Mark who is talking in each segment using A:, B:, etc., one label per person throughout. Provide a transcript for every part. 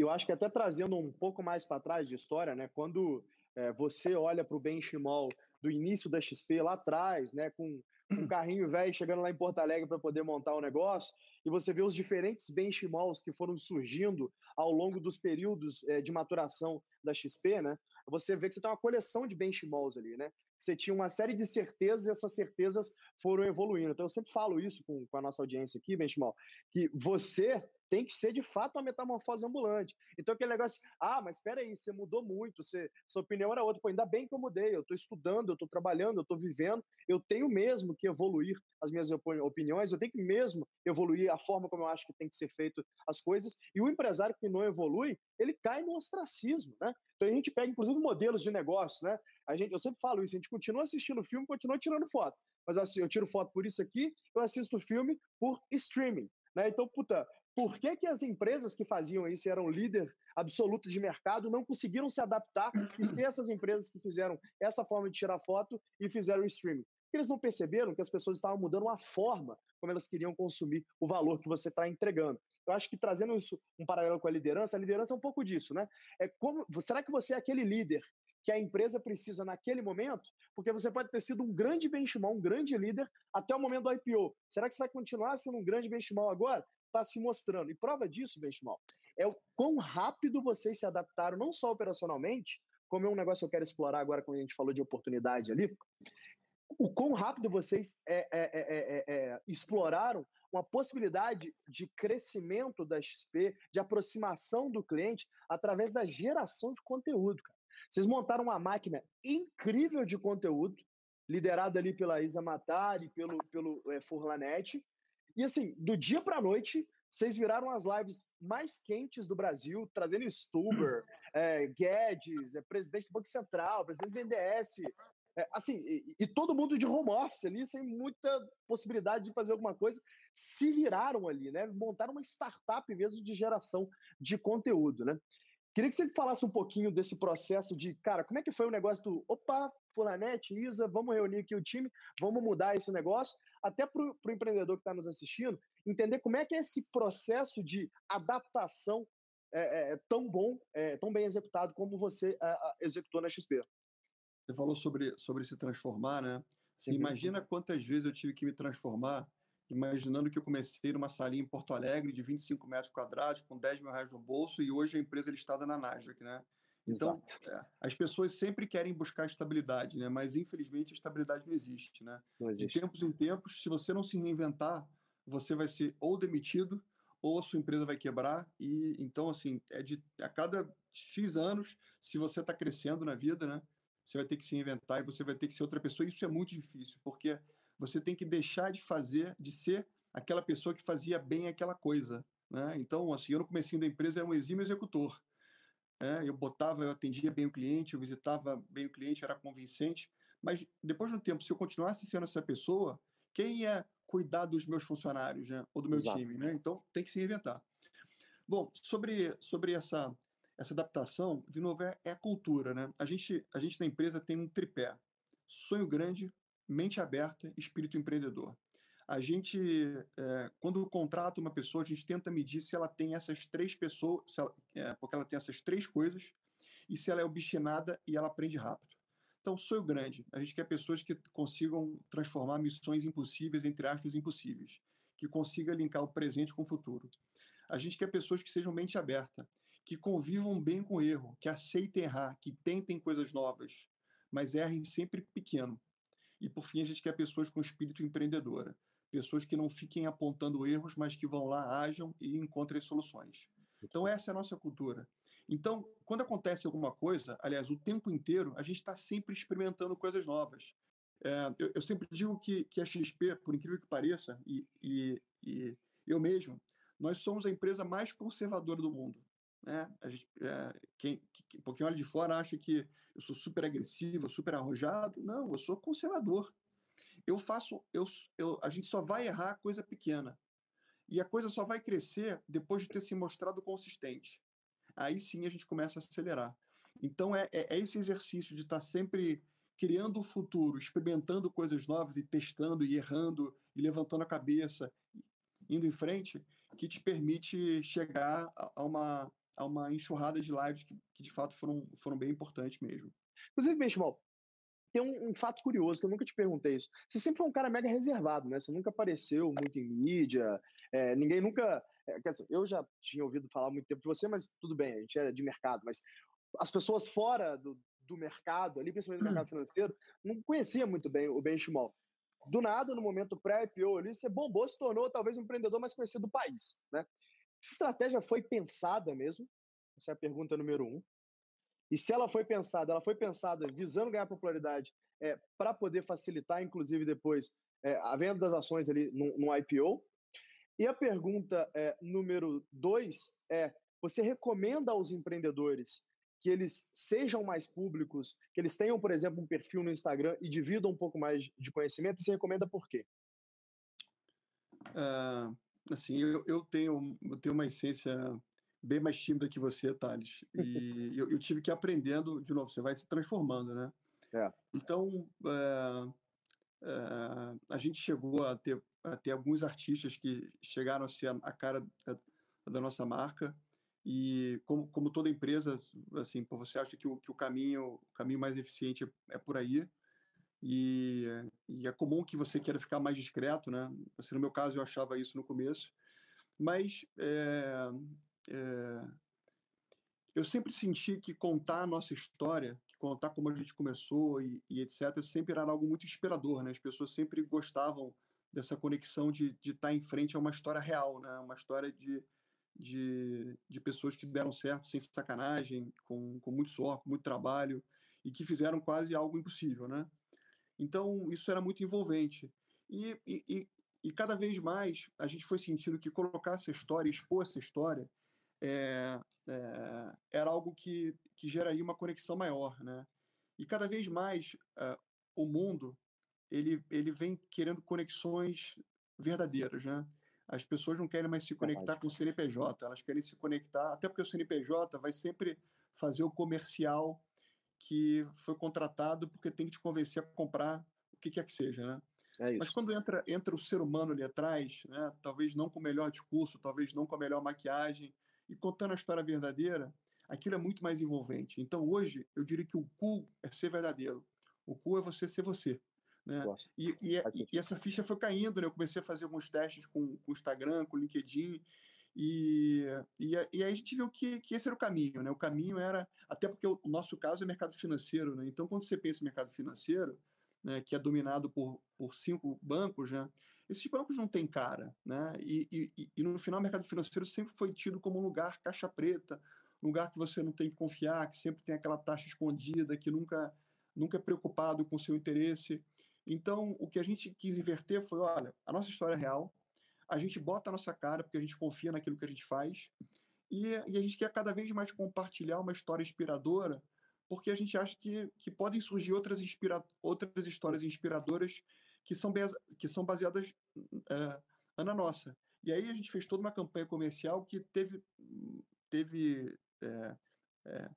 A: E eu acho que até trazendo um pouco mais para trás de história, né? Quando é, você olha para o benchmall do início da XP lá atrás, né? Com um carrinho velho chegando lá em Porto Alegre para poder montar o um negócio, e você vê os diferentes benchmalls que foram surgindo ao longo dos períodos é, de maturação da XP, né? Você vê que você tem uma coleção de benchmalls ali, né? Você tinha uma série de certezas e essas certezas foram evoluindo. Então eu sempre falo isso com, com a nossa audiência aqui, benchmall, que você tem que ser de fato uma metamorfose ambulante. Então, aquele negócio, ah, mas espera aí, você mudou muito, você, sua opinião era outra. Pô, ainda bem que eu mudei, eu estou estudando, eu estou trabalhando, eu estou vivendo, eu tenho mesmo que evoluir as minhas opiniões, eu tenho que mesmo evoluir a forma como eu acho que tem que ser feito as coisas. E o empresário que não evolui, ele cai no ostracismo, né? Então a gente pega, inclusive, modelos de negócio, né? A gente, eu sempre falo isso, a gente continua assistindo filme, continua tirando foto. Mas assim, eu tiro foto por isso aqui, eu assisto filme por streaming. Né? Então, puta, por que, que as empresas que faziam isso e eram líder absoluto de mercado não conseguiram se adaptar e ser essas empresas que fizeram essa forma de tirar foto e fizeram o streaming? Porque eles não perceberam que as pessoas estavam mudando a forma como elas queriam consumir o valor que você está entregando. Eu acho que trazendo isso um paralelo com a liderança, a liderança é um pouco disso, né? É como, será que você é aquele líder que a empresa precisa naquele momento? Porque você pode ter sido um grande benchmark, um grande líder até o momento do IPO. Será que você vai continuar sendo um grande benchmark agora? Está se mostrando. E prova disso, Benchmal, é o quão rápido vocês se adaptaram, não só operacionalmente, como é um negócio que eu quero explorar agora, quando a gente falou de oportunidade ali, o quão rápido vocês é, é, é, exploraram uma possibilidade de crescimento da XP, de aproximação do cliente através da geração de conteúdo, cara. Vocês montaram uma máquina incrível de conteúdo, liderada ali pela Isa Matari, pelo, pelo é, Furlanet, e assim, do dia para a noite, vocês viraram as lives mais quentes do Brasil, trazendo Stuber, é, Guedes, é, presidente do Banco Central, presidente do BNDES, é, assim, e, e, todo mundo de home office ali, sem muita possibilidade de fazer alguma coisa, se viraram ali, né? Montaram uma startup mesmo de geração de conteúdo, né? Queria que você falasse um pouquinho desse processo de, cara, como é que foi o negócio do, opa, Fulanete, Isa, vamos reunir aqui o time, vamos mudar esse negócio, até para o empreendedor que está nos assistindo, entender como é que é esse processo de adaptação é, é, tão bom, é, tão bem executado como você executou na XP.
B: Você falou sobre, sobre se transformar, né? Assim, uhum. Imagina quantas vezes eu tive que me transformar, imaginando que eu comecei numa salinha em Porto Alegre de 25 metros quadrados, com 10 mil reais no bolso, e hoje a empresa é listada na Nasdaq, né? Então, é, as pessoas sempre querem buscar estabilidade, né? Mas infelizmente a estabilidade não existe, né? Não existe. De tempos em tempos, se você não se reinventar, você vai ser ou demitido ou a sua empresa vai quebrar e então assim é de a cada x anos, se você está crescendo na vida, né? Você vai ter que se reinventar e você vai ter que ser outra pessoa. Isso é muito difícil porque você tem que deixar de fazer, de ser aquela pessoa que fazia bem aquela coisa, né? Então assim, eu no começo da empresa era um exímio executor é, eu botava, eu atendia bem o cliente, eu visitava bem o cliente, era convincente. Mas depois de um tempo, se eu continuasse sendo essa pessoa, quem ia cuidar dos meus funcionários, né? Ou do meu Exato. time, né? Então tem que se reinventar. Bom, sobre, sobre essa, essa adaptação, de novo, é, é a cultura, né? A gente, a gente na empresa tem um tripé: sonho grande, mente aberta, espírito empreendedor a gente, é, quando contrata uma pessoa, a gente tenta medir se ela tem essas três pessoas, ela, é, porque ela tem essas três coisas, e se ela é obstinada e ela aprende rápido. Então, sonho grande. A gente quer pessoas que consigam transformar missões impossíveis, entre aspas, impossíveis, que consiga linkar o presente com o futuro. A gente quer pessoas que sejam mente aberta, que convivam bem com o erro, que aceitem errar, que tentem coisas novas, mas errem sempre pequeno. E, por fim, a gente quer pessoas com espírito empreendedora pessoas que não fiquem apontando erros, mas que vão lá, ajam e encontrem soluções. Então, essa é a nossa cultura. Então, quando acontece alguma coisa, aliás, o tempo inteiro, a gente está sempre experimentando coisas novas. É, eu, eu, sempre digo que, que a XP, por incrível que pareça, e, e, e eu mesmo, nós somos a empresa mais conservadora do mundo. Né? A gente, é, quem, quem olha de fora acha que eu sou super agressivo, super arrojado. Não, eu sou conservador eu faço, eu, eu, a gente só vai errar coisa pequena. E a coisa só vai crescer depois de ter se mostrado consistente. Aí sim a gente começa a acelerar. Então é, é, é esse exercício de estar sempre criando o futuro, experimentando coisas novas e testando e errando e levantando a cabeça, indo em frente, que te permite chegar a, uma, a uma enxurrada de lives que, que de fato foram, foram bem importantes mesmo.
A: Inclusive, Benchimol, tem um, um, fato curioso que eu nunca te perguntei isso. Você sempre foi um cara mega reservado, né? Você nunca apareceu muito em mídia, é, ninguém nunca. É, quer dizer, eu já tinha ouvido falar muito tempo de você, mas tudo bem, a gente era de mercado, mas as pessoas fora do, do mercado, ali, principalmente no mercado financeiro, não conhecia muito bem o Benchimol. Do nada, no momento pré-IPO ali, você bombou, se tornou talvez um empreendedor mais conhecido do país, né? Essa estratégia foi pensada mesmo? Essa é a pergunta número um. E se ela foi pensada, ela foi pensada visando ganhar popularidade é, para poder facilitar, inclusive, depois é, a venda das ações ali no, no IPO. E a pergunta é, número dois é: você recomenda aos empreendedores que eles sejam mais públicos, que eles tenham, por exemplo, um perfil no Instagram e dividam um pouco mais de conhecimento? E você recomenda por quê?
B: Uh, assim, eu, eu, tenho, eu tenho uma essência bem mais tímida que você, Thales. E eu, eu, tive que ir aprendendo, de novo, você vai se transformando, né?
A: É.
B: Então, é, é, a gente chegou a ter, a ter alguns artistas que chegaram a ser a, a cara da, da nossa marca. E como, como toda empresa, assim, você acha que o, que o caminho o caminho mais eficiente é, é por aí. E, e, é comum que você queira ficar mais discreto, né? Assim, no meu caso, eu achava isso no começo. Mas é, é, eu sempre senti que contar a nossa história, que contar como a gente começou e, e, etc., sempre era algo muito inspirador, né? As pessoas sempre gostavam dessa conexão de, estar em frente a uma história real, né? Uma história de, de, de pessoas que deram certo sem sacanagem, com, com muito suor, com muito trabalho e que fizeram quase algo impossível, né? Então, isso era muito envolvente. E, e, e, cada vez mais a gente foi sentindo que colocar essa história, expor essa história, é, é, era algo que, que geraria uma conexão maior, né? E cada vez mais uh, o mundo ele, ele vem querendo conexões verdadeiras, né? As pessoas não querem mais se conectar com o CNPJ, elas querem se conectar, até porque o CNPJ vai sempre fazer o comercial que foi contratado porque tem que te convencer a comprar o que quer que seja, né? É Mas quando entra, entra o ser humano ali atrás, né, talvez não com o melhor discurso, talvez não com a melhor maquiagem, e contando a história verdadeira, aquilo é muito mais envolvente. Então, hoje, eu diria que o cool é ser verdadeiro. O cool é você ser você. Né? E, e, e, essa ficha foi caindo, né? Eu comecei a fazer alguns testes com o Instagram, com o LinkedIn, e, e, e, aí a gente viu que, que esse era o caminho, né? O caminho era, até porque o, nosso caso é mercado financeiro, né? Então, quando você pensa em mercado financeiro, né, que é dominado por, por cinco bancos, né? Esses bancos não têm cara, né? E, e, e no final o mercado financeiro sempre foi tido como um lugar caixa preta, um lugar que você não tem que confiar, que sempre tem aquela taxa escondida, que nunca nunca é preocupado com o seu interesse. Então, o que a gente quis inverter foi, olha, a nossa história é real, a gente bota a nossa cara porque a gente confia naquilo que a gente faz, e, e a gente quer cada vez mais compartilhar uma história inspiradora, porque a gente acha que, que podem surgir outras, inspira outras histórias inspiradoras que são, que são baseadas é, na nossa. E aí a gente fez toda uma campanha comercial que teve, teve é, é,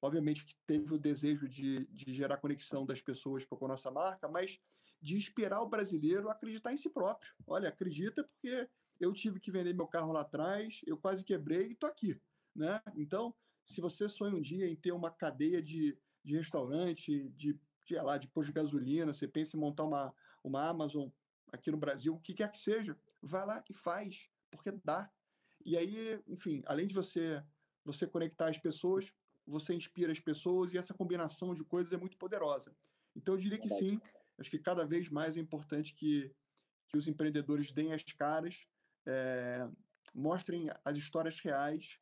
B: obviamente que teve o desejo de, de gerar conexão das pessoas com a nossa marca, mas de inspirar o brasileiro a acreditar em si próprio. Olha, acredita porque eu tive que vender meu carro lá atrás, eu quase quebrei e estou aqui. Né? Então, se você sonha um dia em ter uma cadeia de, de restaurante, de, de, lá, de posto de gasolina, você pensa em montar uma, uma Amazon aqui no Brasil, o que quer que seja, vai lá e faz, porque dá. E aí, enfim, além de você você conectar as pessoas, você inspira as pessoas e essa combinação de coisas é muito poderosa. Então, eu diria que sim, acho que cada vez mais é importante que, que os empreendedores deem as caras, é, mostrem as histórias reais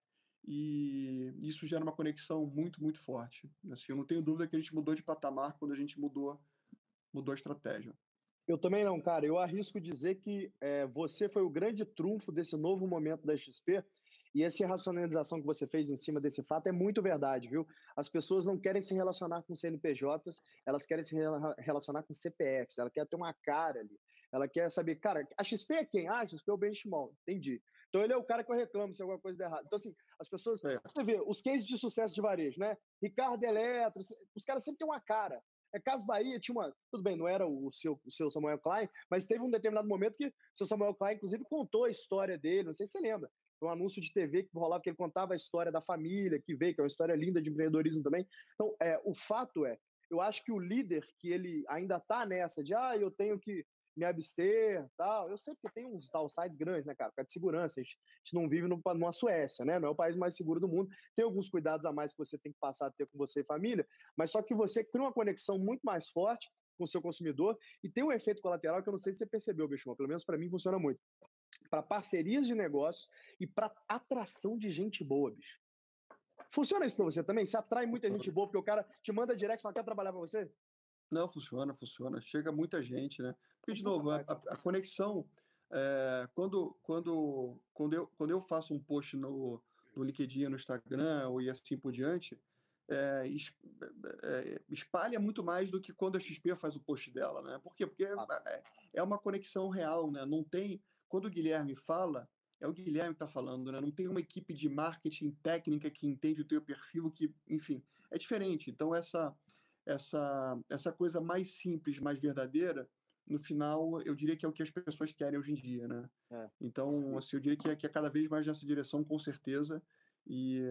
B: e isso gera uma conexão muito, muito forte. Assim, eu não tenho dúvida que a gente mudou de patamar quando a gente mudou, mudou a estratégia.
A: Eu também não, cara. Eu arrisco dizer que é, você foi o grande trunfo desse novo momento da XP e essa racionalização que você fez em cima desse fato é muito verdade, viu? As pessoas não querem se relacionar com CNPJs, elas querem se relacionar com CPFs, ela quer ter uma cara ali. Ela quer saber, cara, a XP é quem? Ah, a XP é o benchmark, entendi. Então ele é o cara que eu reclamo se alguma coisa der errado. Então, assim, as pessoas. É. Você vê, os cases de sucesso de varejo, né? Ricardo Eletro, os caras sempre têm uma cara. É Caso Bahia tinha uma. Tudo bem, não era o seu, o seu Samuel Klein, mas teve um determinado momento que o seu Samuel Klein, inclusive, contou a história dele, não sei se você lembra. Um anúncio de TV que rolava, que ele contava a história da família, que veio, que é uma história linda de empreendedorismo também. Então, é, o fato é, eu acho que o líder que ele ainda está nessa de, ah, eu tenho que me abster, tal. Eu sei que tem uns downsides grandes, né, cara? Por de segurança. A gente, a gente não vive numa Suécia, né? Não é o país mais seguro do mundo. Tem alguns cuidados a mais que você tem que passar a ter com você e família, mas só que você cria uma conexão muito mais forte com o seu consumidor e tem um efeito colateral que eu não sei se você percebeu, bicho, pelo menos para mim funciona muito. Para parcerias de negócio e para atração de gente boa, bicho. Funciona isso para você também? Você atrai muita gente boa porque o cara te manda direct e fala, quer trabalhar para você?
B: Não, funciona, funciona. Chega muita gente, né? Porque, de novo, a, a, conexão, é, quando, quando, quando, eu, quando eu faço um post no, no LinkedIn, no Instagram ou assim por diante, é, é, espalha muito mais do que quando a XP faz o post dela, né? Por quê? Porque é, é uma conexão real, né? Não tem. Quando o Guilherme fala, é o Guilherme que está falando, né? Não tem uma equipe de marketing técnica que entende o teu perfil, que, enfim, é diferente. Então, essa essa, essa coisa mais simples, mais verdadeira, no final, eu diria que é o que as pessoas querem hoje em dia, né? É. Então, assim, eu diria que é, que é cada vez mais nessa direção, com certeza, e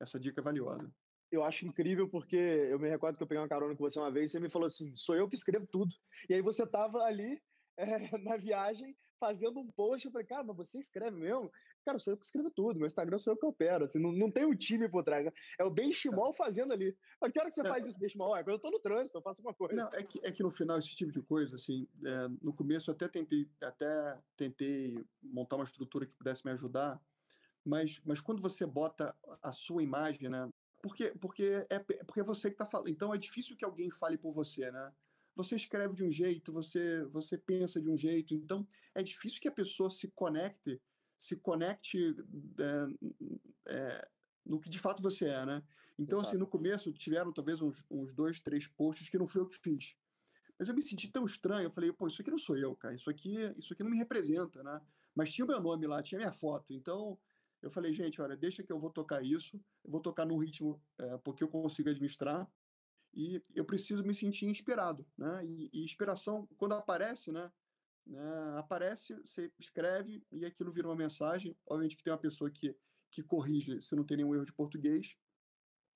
B: essa dica é valiosa.
A: Eu acho incrível porque eu me recordo que eu peguei uma carona com você uma vez e você me falou assim, sou eu que escrevo tudo. E aí você estava ali é, na viagem fazendo um post. Eu falei, cara, mas você escreve mesmo? Cara, sou eu que escrevo tudo. Meu Instagram sou eu que opero. Assim, não, não tem um time por trás. Né? É o Benchimol fazendo ali. Mas que hora que você é, faz isso, Benchimol? É quando eu tô no trânsito, eu faço uma coisa.
B: Não, é que, é que no final, esse tipo de coisa, assim, é, no começo eu até tentei, até tentei montar uma estrutura que pudesse me ajudar. Mas, mas quando você bota a sua imagem, né? Porque, porque, é, porque é você que está falando. Então é difícil que alguém fale por você, né? Você escreve de um jeito, você, você pensa de um jeito, então é difícil que a pessoa se conecte, se conecte é, é, no que de fato você é, né? Então, Exato. assim, no começo tiveram talvez uns, uns dois, três posts que não foi eu que fiz. Mas eu me senti tão estranho, eu falei, pô, isso aqui não sou eu, cara, isso aqui, isso aqui não me representa, né? Mas tinha o meu nome lá, tinha minha foto, então eu falei, gente, olha, deixa que eu vou tocar isso, eu vou tocar num ritmo é, porque eu consigo administrar, e eu preciso me sentir inspirado, né? E, e inspiração, quando aparece, né? né? Aparece, você escreve e aquilo vira uma mensagem. Obviamente que tem uma pessoa que, que corrige se não tem nenhum erro de português.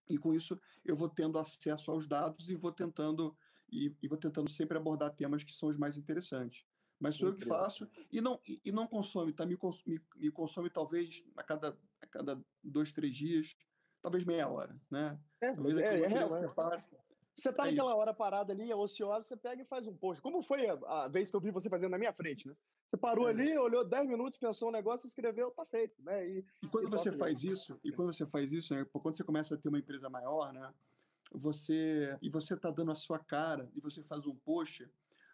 B: E com isso eu vou tendo acesso aos dados e vou tentando e, e vou tentando sempre abordar temas que são os mais interessantes. Mas sou eu que faço e não, e, e não consome, tá? Me consome, me consome talvez a cada, a cada dois, três dias, talvez meia hora, né?
A: É, talvez é, é, é, é, você tá é naquela hora parada ali, ociosa, você pega e faz um post. Como foi a, a, vez que eu vi você fazendo na minha frente, né? Você parou é. ali, olhou 10 minutos, pensou um negócio, escreveu, tá feito, né?
B: E, e quando e você faz isso, e quando você faz isso, né, quando você começa a ter uma empresa maior, né? Você e você tá dando a sua cara e você faz um post,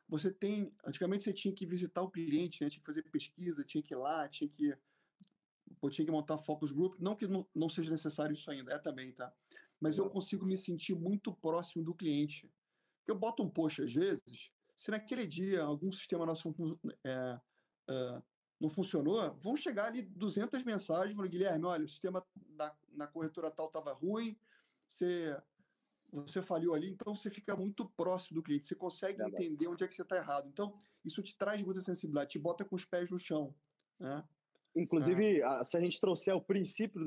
B: você tem, antigamente você tinha que visitar o cliente, né? Tinha que fazer pesquisa, tinha que ir lá, tinha que tinha que montar focus group, não que não, não seja necessário isso ainda, é também, tá? Mas eu consigo me sentir muito próximo do cliente. Eu boto um post às vezes, se naquele dia algum sistema nosso é, é, não funcionou, vão chegar ali 200 mensagens falando, Guilherme, olha, o sistema na, na corretora tal estava ruim, você, você falhou ali, então você fica muito próximo do cliente, você consegue é entender onde é que você está errado. Então, isso te traz muita sensibilidade, te bota com os pés no chão. Né?
A: Inclusive, ah. se a gente trouxer o princípio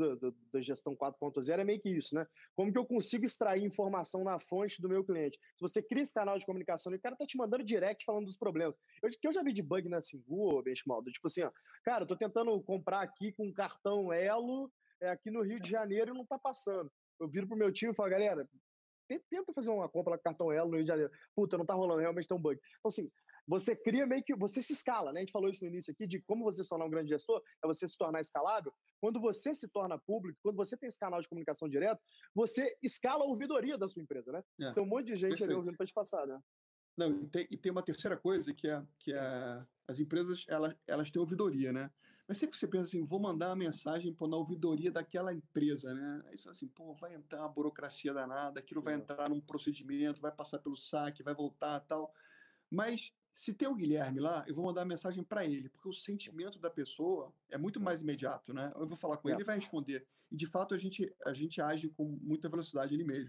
A: da gestão 4.0, é meio que isso, né? Como que eu consigo extrair informação na fonte do meu cliente? Se você cria esse canal de comunicação o cara tá te mandando direct falando dos problemas. Eu, que eu já vi de bug na Singu, Benchmaldo, tipo assim, ó, cara, eu tô tentando comprar aqui com um cartão Elo é, aqui no Rio de Janeiro e não tá passando. Eu viro pro meu time e falo, galera, tenta fazer uma compra com cartão Elo no Rio de Janeiro. Puta, não tá rolando, realmente tem um bug. Então, assim, você cria meio que. Você se escala, né? A gente falou isso no início aqui, de como você se tornar um grande gestor, é você se tornar escalável. Quando você se torna público, quando você tem esse canal de comunicação direto, você escala a ouvidoria da sua empresa, né? É, tem um monte de gente perfeito. ali ouvindo para te passar, né?
B: Não, e tem, e tem, uma terceira coisa que é que é, as empresas elas, elas têm ouvidoria, né? Mas sempre que você pensa assim, vou mandar uma mensagem pô, na ouvidoria daquela empresa, né? Aí você fala assim, pô, vai entrar uma burocracia danada, aquilo vai entrar num procedimento, vai passar pelo saque, vai voltar tal. Mas se tem o Guilherme lá, eu vou mandar mensagem para ele, porque o sentimento da pessoa é muito mais imediato, né? Eu vou falar com é. ele, ele vai responder. E de fato a gente a gente age com muita velocidade ele mesmo.